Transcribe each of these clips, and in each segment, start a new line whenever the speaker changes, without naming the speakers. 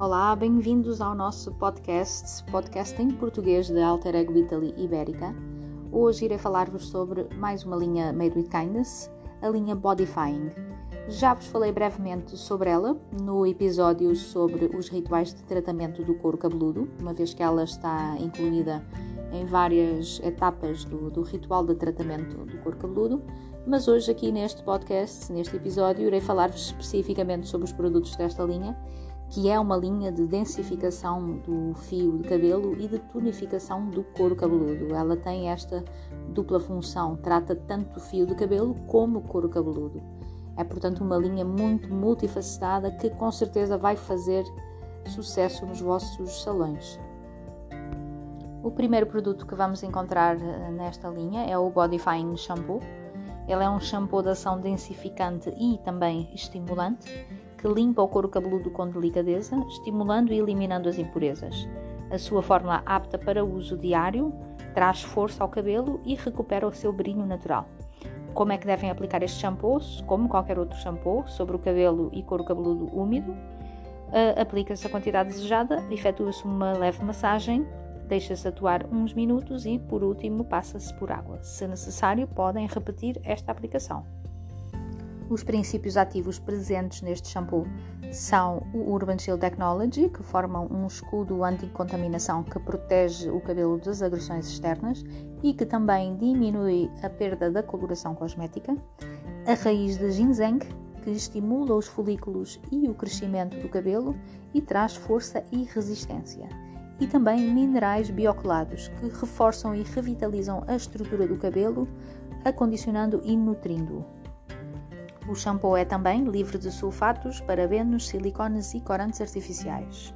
Olá, bem-vindos ao nosso podcast, podcast em português da Alter Ego Italy Ibérica. Hoje irei falar-vos sobre mais uma linha Made with Kindness, a linha Bodyfying. Já vos falei brevemente sobre ela no episódio sobre os rituais de tratamento do couro cabeludo, uma vez que ela está incluída em várias etapas do, do ritual de tratamento do couro cabeludo, mas hoje aqui neste podcast, neste episódio, irei falar-vos especificamente sobre os produtos desta linha, que é uma linha de densificação do fio de cabelo e de tonificação do couro cabeludo. Ela tem esta dupla função, trata tanto o fio de cabelo como o couro cabeludo. É, portanto, uma linha muito multifacetada que com certeza vai fazer sucesso nos vossos salões. O primeiro produto que vamos encontrar eh, nesta linha é o Bodyfying Shampoo. Ele é um shampoo de ação densificante e também estimulante que limpa o couro cabeludo com delicadeza, estimulando e eliminando as impurezas. A sua fórmula apta para uso diário traz força ao cabelo e recupera o seu brilho natural. Como é que devem aplicar este shampoo? Como qualquer outro shampoo, sobre o cabelo e couro cabeludo úmido. Uh, Aplica-se a quantidade desejada, efetua-se uma leve massagem deixa-se atuar uns minutos e, por último, passa-se por água. Se necessário, podem repetir esta aplicação. Os princípios ativos presentes neste shampoo são o Urban Shield Technology, que formam um escudo anti-contaminação que protege o cabelo das agressões externas e que também diminui a perda da coloração cosmética, a raiz de ginseng, que estimula os folículos e o crescimento do cabelo e traz força e resistência e também minerais biocolados que reforçam e revitalizam a estrutura do cabelo, acondicionando e nutrindo-o. O shampoo é também livre de sulfatos, parabenos, silicones e corantes artificiais.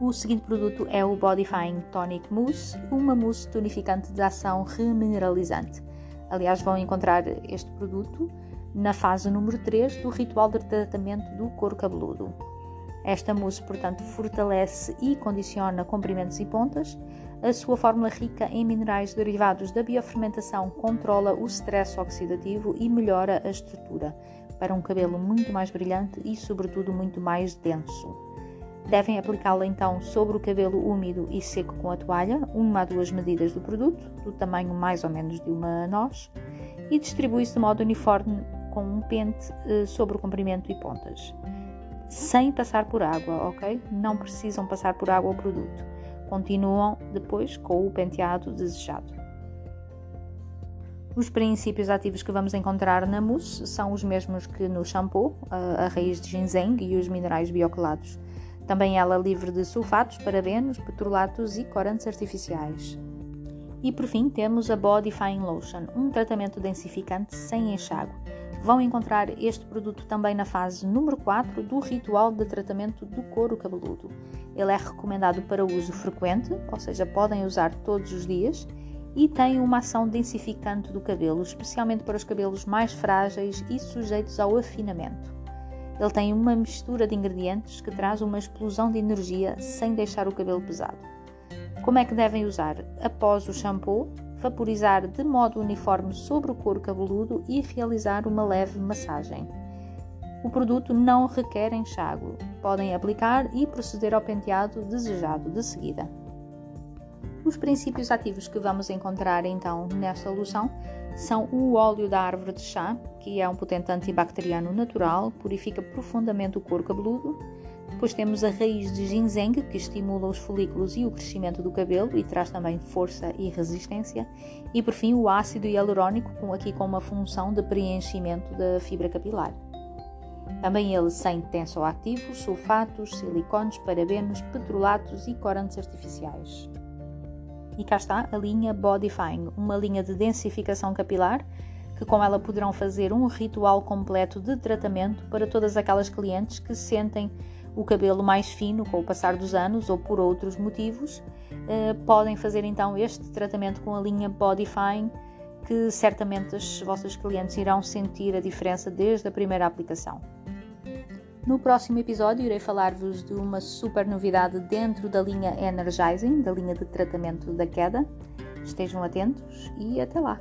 O seguinte produto é o Bodyfying Tonic Mousse, uma mousse tonificante de ação remineralizante. Aliás, vão encontrar este produto na fase número 3 do ritual de tratamento do couro cabeludo. Esta mousse, portanto, fortalece e condiciona comprimentos e pontas. A sua fórmula rica em minerais derivados da biofermentação controla o stress oxidativo e melhora a estrutura para um cabelo muito mais brilhante e, sobretudo, muito mais denso. Devem aplicá-la então sobre o cabelo úmido e seco com a toalha, uma a duas medidas do produto, do tamanho mais ou menos de uma noz, e distribui-se de modo uniforme com um pente eh, sobre o comprimento e pontas sem passar por água, ok? Não precisam passar por água o produto. Continuam depois com o penteado desejado. Os princípios ativos que vamos encontrar na mousse são os mesmos que no shampoo, a raiz de ginseng e os minerais biocolados. Também ela livre de sulfatos, parabenos, petrolatos e corantes artificiais. E por fim temos a Bodyfying Lotion, um tratamento densificante sem enxágue Vão encontrar este produto também na fase número 4 do ritual de tratamento do couro cabeludo. Ele é recomendado para uso frequente, ou seja, podem usar todos os dias, e tem uma ação densificante do cabelo, especialmente para os cabelos mais frágeis e sujeitos ao afinamento. Ele tem uma mistura de ingredientes que traz uma explosão de energia sem deixar o cabelo pesado. Como é que devem usar? Após o shampoo, vaporizar de modo uniforme sobre o couro cabeludo e realizar uma leve massagem. O produto não requer enxágue, podem aplicar e proceder ao penteado desejado de seguida. Os princípios ativos que vamos encontrar então nesta loção são o óleo da árvore de chá, que é um potente antibacteriano natural, purifica profundamente o couro cabeludo, depois temos a raiz de ginseng, que estimula os folículos e o crescimento do cabelo e traz também força e resistência. E por fim, o ácido hialurónico, com, aqui com uma função de preenchimento da fibra capilar. Também ele sem tensoativos, sulfatos, silicones, parabenos, petrolatos e corantes artificiais. E cá está a linha Bodyfying, uma linha de densificação capilar que com ela poderão fazer um ritual completo de tratamento para todas aquelas clientes que sentem o cabelo mais fino com o passar dos anos ou por outros motivos, uh, podem fazer então este tratamento com a linha Bodyfine, que certamente os vossos clientes irão sentir a diferença desde a primeira aplicação. No próximo episódio irei falar-vos de uma super novidade dentro da linha Energizing, da linha de tratamento da queda. Estejam atentos e até lá!